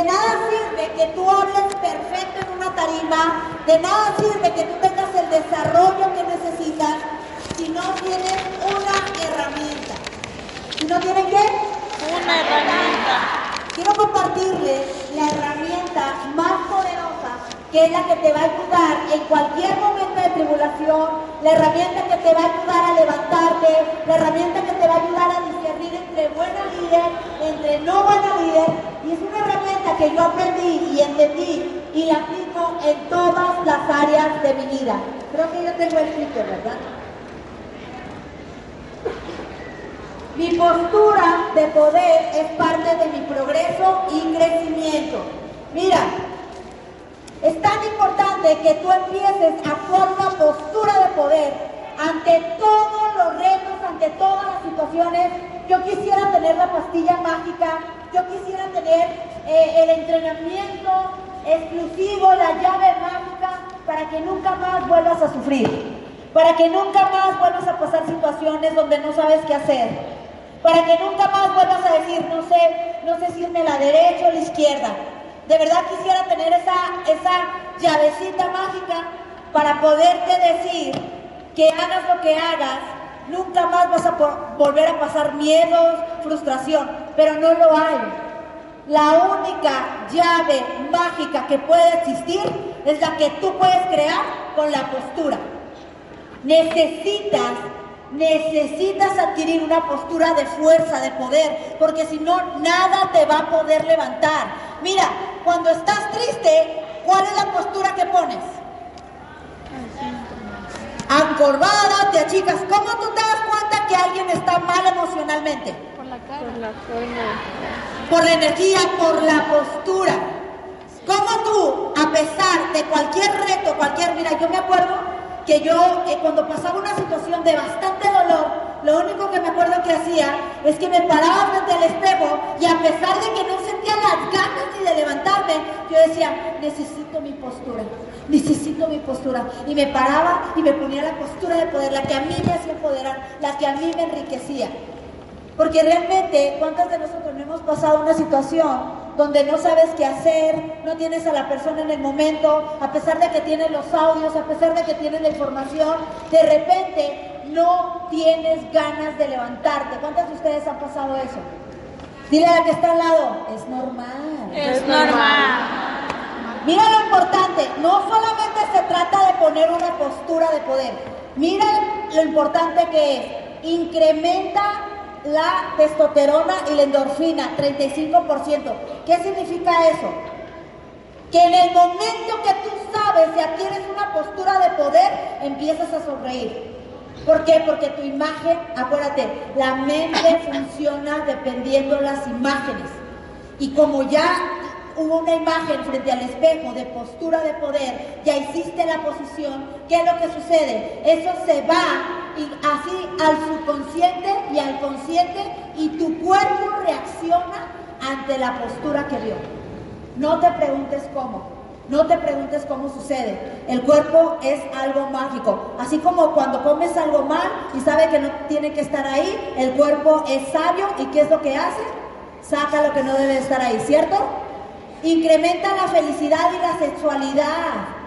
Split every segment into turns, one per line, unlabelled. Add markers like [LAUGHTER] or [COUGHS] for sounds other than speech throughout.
de nada sirve que tú hables perfecto en una tarima, de nada sirve que tú tengas el desarrollo que necesitas si no tienes una herramienta. ¿Si no tienen qué?
Una herramienta.
Quiero compartirles la herramienta más poderosa que es la que te va a ayudar en cualquier momento de tribulación, la herramienta que te va a ayudar a levantarte, la herramienta que te va a ayudar a discernir entre buena líder, entre no buena líder, y es una herramienta que yo aprendí y entendí y la aplico en todas las áreas de mi vida. Creo que yo tengo el sitio, ¿verdad? Mi postura de poder es parte de mi progreso y crecimiento. Mira, es tan importante que tú empieces a una postura de poder ante todos los retos, ante todas las situaciones. Yo quisiera tener la pastilla mágica, yo quisiera tener eh, el entrenamiento exclusivo, la llave mágica, para que nunca más vuelvas a sufrir, para que nunca más vuelvas a pasar situaciones donde no sabes qué hacer para que nunca más vuelvas a decir, no sé, no sé si irme a la derecha o la izquierda. De verdad quisiera tener esa, esa llavecita mágica para poderte decir que hagas lo que hagas, nunca más vas a volver a pasar miedos, frustración, pero no lo hay. La única llave mágica que puede existir es la que tú puedes crear con la postura. Necesitas Necesitas adquirir una postura de fuerza, de poder, porque si no, nada te va a poder levantar. Mira, cuando estás triste, ¿cuál es la postura que pones? Ancorvada, te achicas. ¿Cómo tú te das cuenta que alguien está mal emocionalmente?
Por la cara. Por la
Por la energía, por la postura. ¿Cómo tú, a pesar de cualquier reto, cualquier... Mira, yo me acuerdo que yo eh, cuando pasaba una situación de bastante dolor, lo único que me acuerdo que hacía es que me paraba frente al espejo y a pesar de que no sentía las ganas ni de levantarme, yo decía, necesito mi postura, necesito mi postura. Y me paraba y me ponía la postura de poder, la que a mí me hacía empoderar, la que a mí me enriquecía. Porque realmente, ¿cuántas de nosotros no hemos pasado una situación donde no sabes qué hacer, no tienes a la persona en el momento, a pesar de que tienes los audios, a pesar de que tienes la información, de repente no tienes ganas de levantarte? ¿Cuántas de ustedes han pasado eso? Dile a la que está al lado, es normal.
Es normal.
Mira lo importante, no solamente se trata de poner una postura de poder, mira lo importante que es, incrementa la testosterona y la endorfina, 35%. ¿Qué significa eso? Que en el momento que tú sabes y adquieres una postura de poder, empiezas a sonreír. ¿Por qué? Porque tu imagen, acuérdate, la mente [COUGHS] funciona dependiendo de las imágenes. Y como ya hubo una imagen frente al espejo de postura de poder, ya hiciste la posición, ¿qué es lo que sucede? Eso se va y así al subconsciente y al consciente y tu cuerpo reacciona ante la postura que vio. No te preguntes cómo. No te preguntes cómo sucede. El cuerpo es algo mágico. Así como cuando comes algo mal y sabe que no tiene que estar ahí, el cuerpo es sabio y ¿qué es lo que hace? Saca lo que no debe estar ahí, ¿cierto? Incrementa la felicidad y la sexualidad.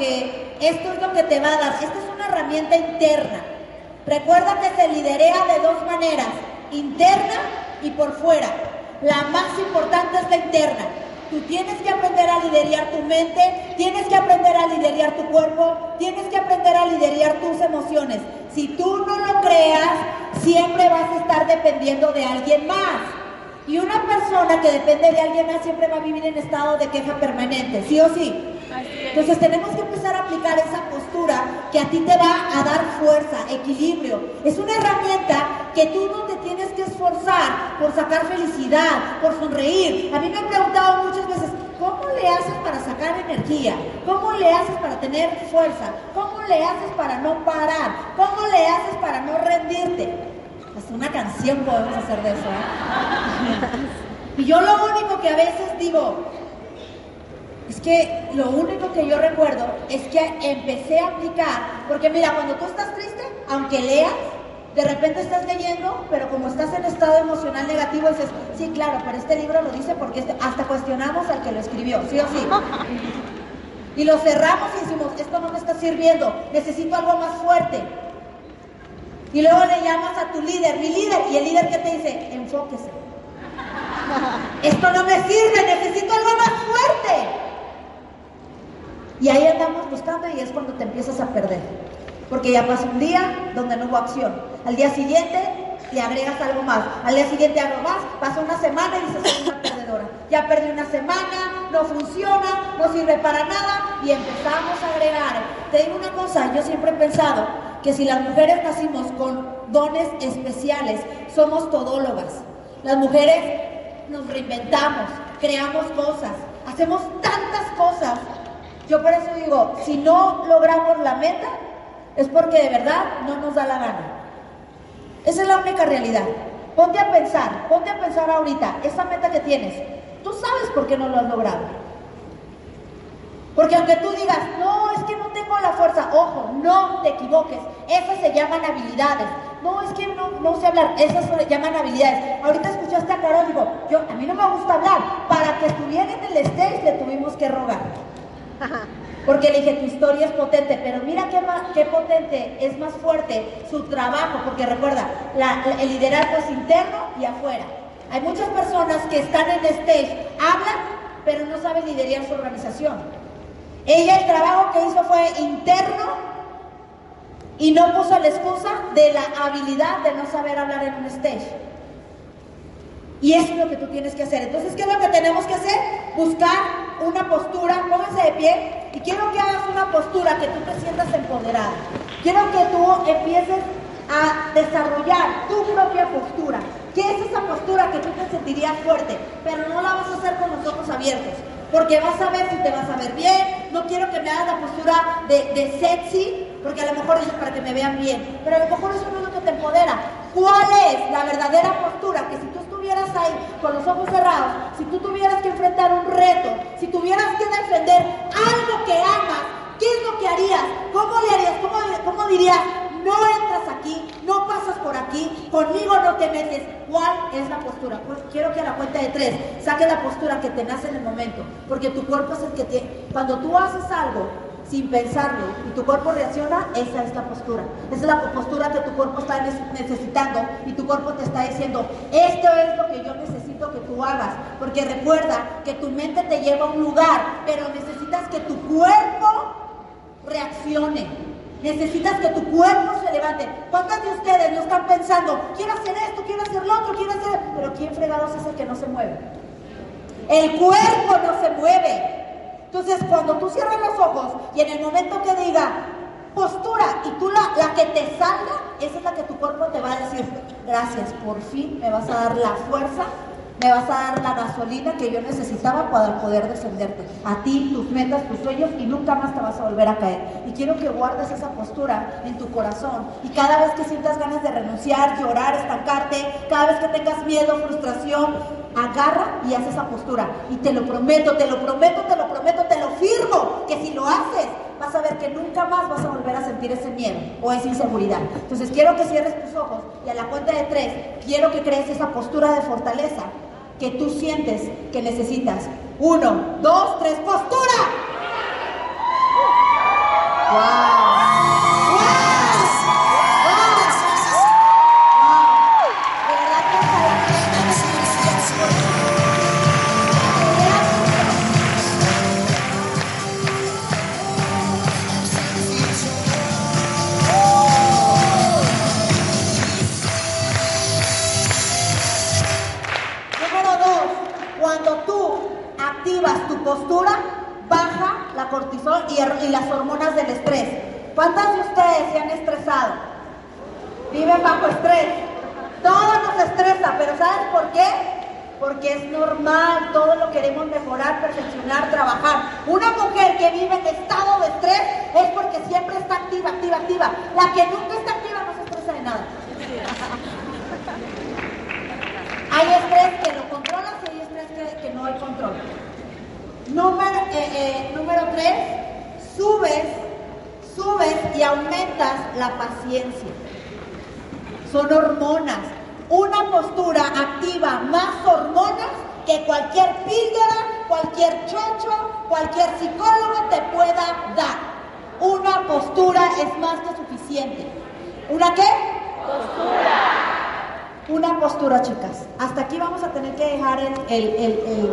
Esto es lo que te va a dar. Esta es una herramienta interna. Recuerda que se liderea de dos maneras, interna y por fuera. La más importante es la interna. Tú tienes que aprender a liderar tu mente, tienes que aprender a liderar tu cuerpo, tienes que aprender a liderar tus emociones. Si tú no lo creas, siempre vas a estar dependiendo de alguien más. Y una persona que depende de alguien más siempre va a vivir en estado de queja permanente, ¿sí o sí? Entonces tenemos que empezar a aplicar esa postura que a ti te va a dar fuerza, equilibrio. Es una herramienta que tú no te tienes que esforzar por sacar felicidad, por sonreír. A mí me han preguntado muchas veces, ¿cómo le haces para sacar energía? ¿Cómo le haces para tener fuerza? ¿Cómo le haces para no parar? ¿Cómo le haces para no rendirte? Hasta una canción podemos hacer de eso. ¿eh? [LAUGHS] Y yo lo único que a veces digo, es que lo único que yo recuerdo es que empecé a aplicar, porque mira, cuando tú estás triste, aunque leas, de repente estás leyendo, pero como estás en estado emocional negativo, dices, sí, claro, pero este libro lo dice porque este, hasta cuestionamos al que lo escribió, ¿sí o sí? Y lo cerramos y decimos, esto no me está sirviendo, necesito algo más fuerte. Y luego le llamas a tu líder, mi líder, y el líder que te dice, enfóquese. Esto no me sirve, necesito algo más fuerte. Y ahí andamos buscando y es cuando te empiezas a perder. Porque ya pasa un día donde no hubo acción. Al día siguiente le agregas algo más. Al día siguiente algo más. Pasa una semana y dices, soy una perdedora. Ya perdí una semana, no funciona, no sirve para nada y empezamos a agregar. Te digo una cosa, yo siempre he pensado que si las mujeres nacimos con dones especiales, somos todólogas. Las mujeres nos reinventamos, creamos cosas, hacemos tantas cosas. Yo por eso digo, si no logramos la meta, es porque de verdad no nos da la gana. Esa es la única realidad. Ponte a pensar, ponte a pensar ahorita, esa meta que tienes, tú sabes por qué no lo has logrado. Porque aunque tú digas, no, es que no tengo la fuerza, ojo, no te equivoques, esas se llaman habilidades. No, es que no, no sé hablar, esas se llaman habilidades. Ahorita escuchaste a Carol, digo, yo, a mí no me gusta hablar. Para que estuviera en el stage le tuvimos que rogar. [LAUGHS] Porque le dije, tu historia es potente, pero mira qué, qué potente, es más fuerte su trabajo, porque recuerda, el liderazgo es interno y afuera. Hay muchas personas que están en stage, hablan, pero no saben liderar su organización. Ella el trabajo que hizo fue interno y no puso la excusa de la habilidad de no saber hablar en un stage. Y eso es lo que tú tienes que hacer. Entonces, ¿qué es lo que tenemos que hacer? Buscar una postura, pónganse de pie y quiero que hagas una postura que tú te sientas empoderada. Quiero que tú empieces a desarrollar tu propia postura. ¿Qué es esa postura que tú te sentirías fuerte? Pero no la vas a hacer con los ojos abiertos. Porque vas a ver si te vas a ver bien. No quiero que me hagas la postura de, sexy, porque a lo mejor es para que me vean bien. Pero a lo mejor eso no es que te empodera. ¿Cuál es la verdadera postura? Que si tú estuvieras ahí con los ojos cerrados, si tú tuvieras que enfrentar un reto, si tuvieras que defender algo que amas, ¿qué es lo que harías? ¿Cómo le harías? ¿Cómo, cómo dirías? No entras aquí, no pasas por aquí, conmigo no te metes. ¿Cuál es la postura? Pues quiero que a la cuenta de tres saque la postura que te nace en el momento, porque tu cuerpo es el que te... Cuando tú haces algo sin pensarlo y tu cuerpo reacciona, esa es la postura. Esa es la postura que tu cuerpo está necesitando y tu cuerpo te está diciendo, esto es lo que yo necesito que tú hagas. Porque recuerda que tu mente te lleva a un lugar, pero necesitas que tu cuerpo reaccione. Necesitas que tu cuerpo se levante. ¿Cuántos de ustedes no están pensando, quiero hacer esto, quiero hacer lo otro, quiero hacer... Pero ¿quién fregados es el que no se mueve? El cuerpo no se mueve. Entonces, cuando tú cierras los ojos y en el momento que diga postura y tú la, la que te salga, esa es la que tu cuerpo te va a decir, gracias, por fin me vas a dar la fuerza, me vas a dar la gasolina que yo necesitaba para poder defenderte. A ti, tus metas, tus sueños y nunca más te vas a volver a caer. Y quiero que guardes esa postura en tu corazón. Y cada vez que sientas ganas de renunciar, llorar, estancarte, cada vez que tengas miedo, frustración, agarra y haz esa postura. Y te lo prometo, te lo prometo, te lo prometo, te lo firmo, que si lo haces, vas a ver que nunca más vas a volver a sentir ese miedo o esa inseguridad. Entonces quiero que cierres tus ojos y a la cuenta de tres, quiero que crees esa postura de fortaleza que tú sientes que necesitas. Uno, dos, tres, postura. activas postura, chicas. Hasta aquí vamos a tener que dejar el, el,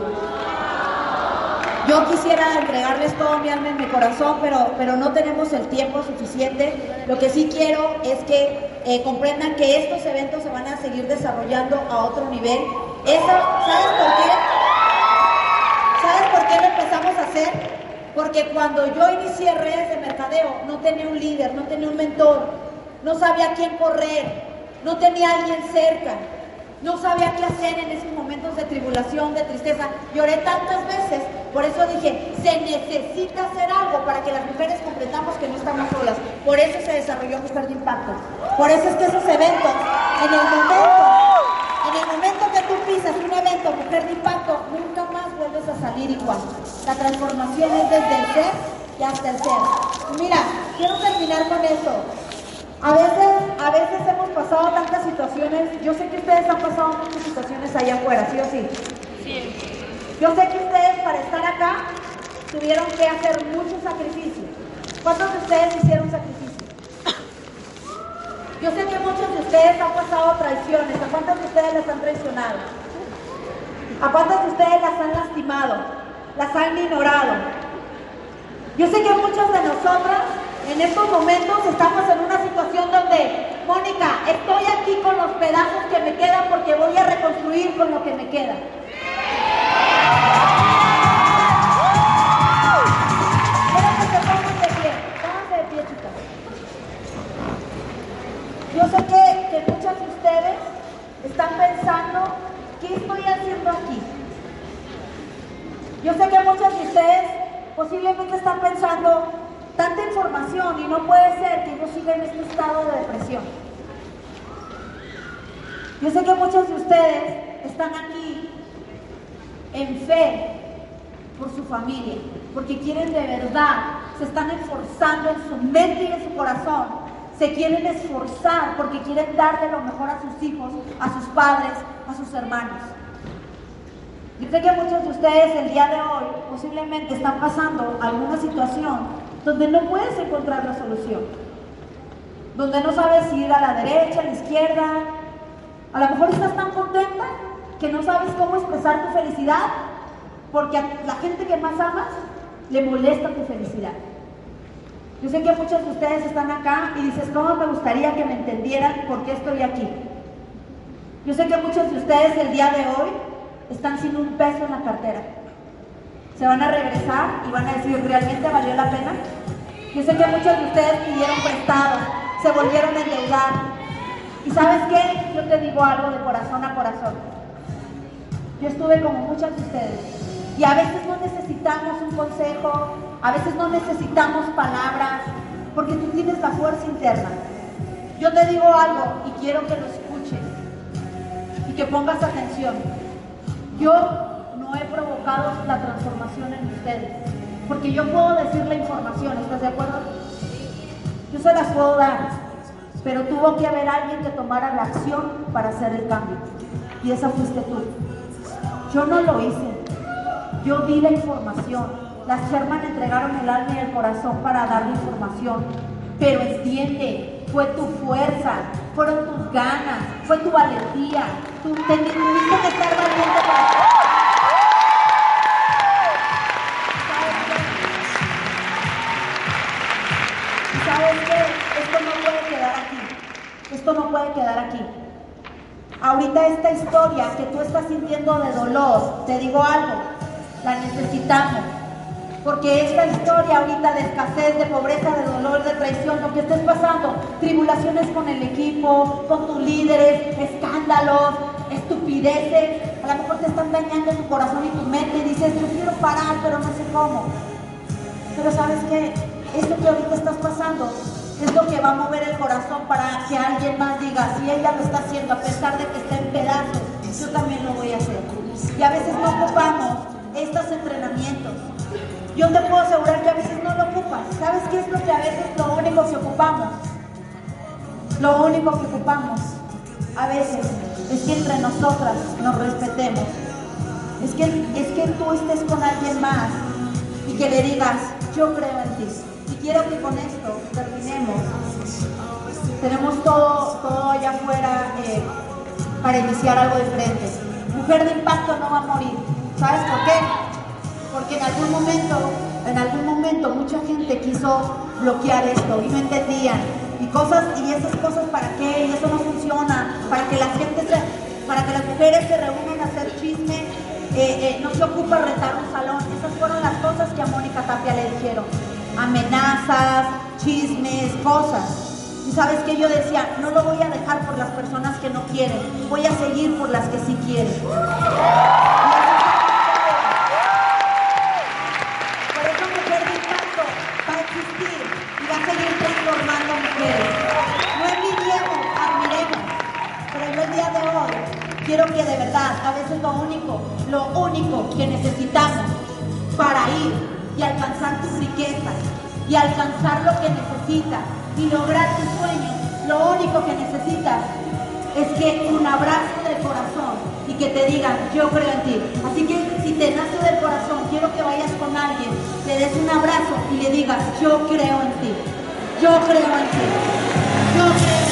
Yo quisiera entregarles todo mi alma y mi corazón, pero, pero no tenemos el tiempo suficiente. Lo que sí quiero es que eh, comprendan que estos eventos se van a seguir desarrollando a otro nivel. ¿sabes por qué? ¿Sabes por qué lo empezamos a hacer? Porque cuando yo inicié redes de mercadeo, no tenía un líder, no tenía un mentor, no sabía quién correr, no tenía alguien cerca, no sabía qué hacer en esos momentos de tribulación, de tristeza. Lloré tantas veces, por eso dije, se necesita hacer algo para que las mujeres comprendamos que no estamos solas. Por eso se desarrolló Mujer de Impacto. Por eso es que esos eventos, en el momento, en el momento que tú pisas un evento Mujer de Impacto, nunca más vuelves a salir igual. La transformación es desde el ser y hasta el ser. Mira, quiero terminar con eso. A veces, a veces hemos pasado tantas situaciones, yo sé que ustedes han pasado muchas situaciones allá afuera, ¿sí o sí? Sí. Yo sé que ustedes para estar acá tuvieron que hacer muchos sacrificios. ¿Cuántos de ustedes hicieron sacrificios? Yo sé que muchos de ustedes han pasado traiciones. ¿A cuántos de ustedes las han traicionado? ¿A cuántos de ustedes las han lastimado? Las han ignorado. Yo sé que muchas de nosotras en estos momentos estamos en una situación donde, Mónica, estoy aquí con los pedazos que me quedan porque voy a reconstruir con lo que me queda. Yo sé que, que muchas de ustedes están pensando, ¿qué estoy haciendo aquí? Yo sé que muchas de ustedes posiblemente están pensando, y no puede ser que yo siga en este estado de depresión. Yo sé que muchos de ustedes están aquí en fe por su familia, porque quieren de verdad, se están esforzando en su mente y en su corazón, se quieren esforzar porque quieren darle lo mejor a sus hijos, a sus padres, a sus hermanos. Yo sé que muchos de ustedes el día de hoy posiblemente están pasando alguna situación donde no puedes encontrar la solución, donde no sabes si ir a la derecha, a la izquierda. A lo mejor estás tan contenta que no sabes cómo expresar tu felicidad, porque a la gente que más amas le molesta tu felicidad. Yo sé que muchos de ustedes están acá y dices, ¿cómo me gustaría que me entendieran por qué estoy aquí? Yo sé que muchos de ustedes el día de hoy están sin un peso en la cartera se van a regresar y van a decir, ¿realmente valió la pena? Yo sé que muchos de ustedes pidieron prestado, se volvieron a endeudar. ¿Y sabes qué? Yo te digo algo de corazón a corazón. Yo estuve como muchas de ustedes. Y a veces no necesitamos un consejo, a veces no necesitamos palabras, porque tú tienes la fuerza interna. Yo te digo algo y quiero que lo escuches y que pongas atención. Yo no he provocado la transformación en ustedes. Porque yo puedo decir la información, ¿estás de acuerdo? Yo se las puedo dar, pero tuvo que haber alguien que tomara la acción para hacer el cambio. Y esa fuiste tú. Yo no lo hice. Yo di la información. Las Sherman entregaron el alma y el corazón para dar la información. Pero entiende, fue tu fuerza, fueron tus ganas, fue tu valentía. Tú tuviste estar valiente para puede quedar aquí. Ahorita esta historia que tú estás sintiendo de dolor, te digo algo, la necesitamos. Porque esta historia ahorita de escasez, de pobreza, de dolor, de traición, lo que estés pasando, tribulaciones con el equipo, con tus líderes, escándalos, estupideces, a lo mejor te están dañando tu corazón y tu mente y dices, yo quiero parar, pero no sé cómo. Pero sabes qué, esto que ahorita estás pasando es lo que va a mover el corazón para que alguien más diga, si ella lo está haciendo a pesar de que está en pedazos, yo también lo voy a hacer. Y a veces no ocupamos estos entrenamientos. Yo te puedo asegurar que a veces no lo ocupas. ¿Sabes qué es lo que a veces lo único que ocupamos? Lo único que ocupamos a veces es que entre nosotras nos respetemos. Es que, es que tú estés con alguien más y que le digas, yo creo en ti. Y quiero que con esto terminemos. Tenemos todo, todo allá afuera eh, para iniciar algo diferente. Mujer de impacto no va a morir. ¿Sabes por qué? Porque en algún momento, en algún momento mucha gente quiso bloquear esto y no entendían. Y cosas, y esas cosas para qué, y eso no funciona, para que la gente se, para que las mujeres se reúnan a hacer chisme, eh, eh, no se ocupa retar un salón. Esas fueron las cosas que a Mónica Tapia le dijeron. Amenazas, chismes, cosas. Y sabes que yo decía, no lo voy a dejar por las personas que no quieren, voy a seguir por las que sí quieren. Por eso Mujer de Impacto va a existir y va a seguir transformando mujeres. No envidiemos, admiremos. Pero yo el día de hoy quiero que de verdad, a veces lo único, lo único que necesitamos para ir y alcanzar tus riquezas y alcanzar lo que necesitas y lograr tus sueños, lo único que necesitas es que un abrazo del corazón y que te digan, yo creo en ti. Así que si te nace del corazón, quiero que vayas con alguien, le des un abrazo y le digas, yo creo en ti. Yo creo en ti.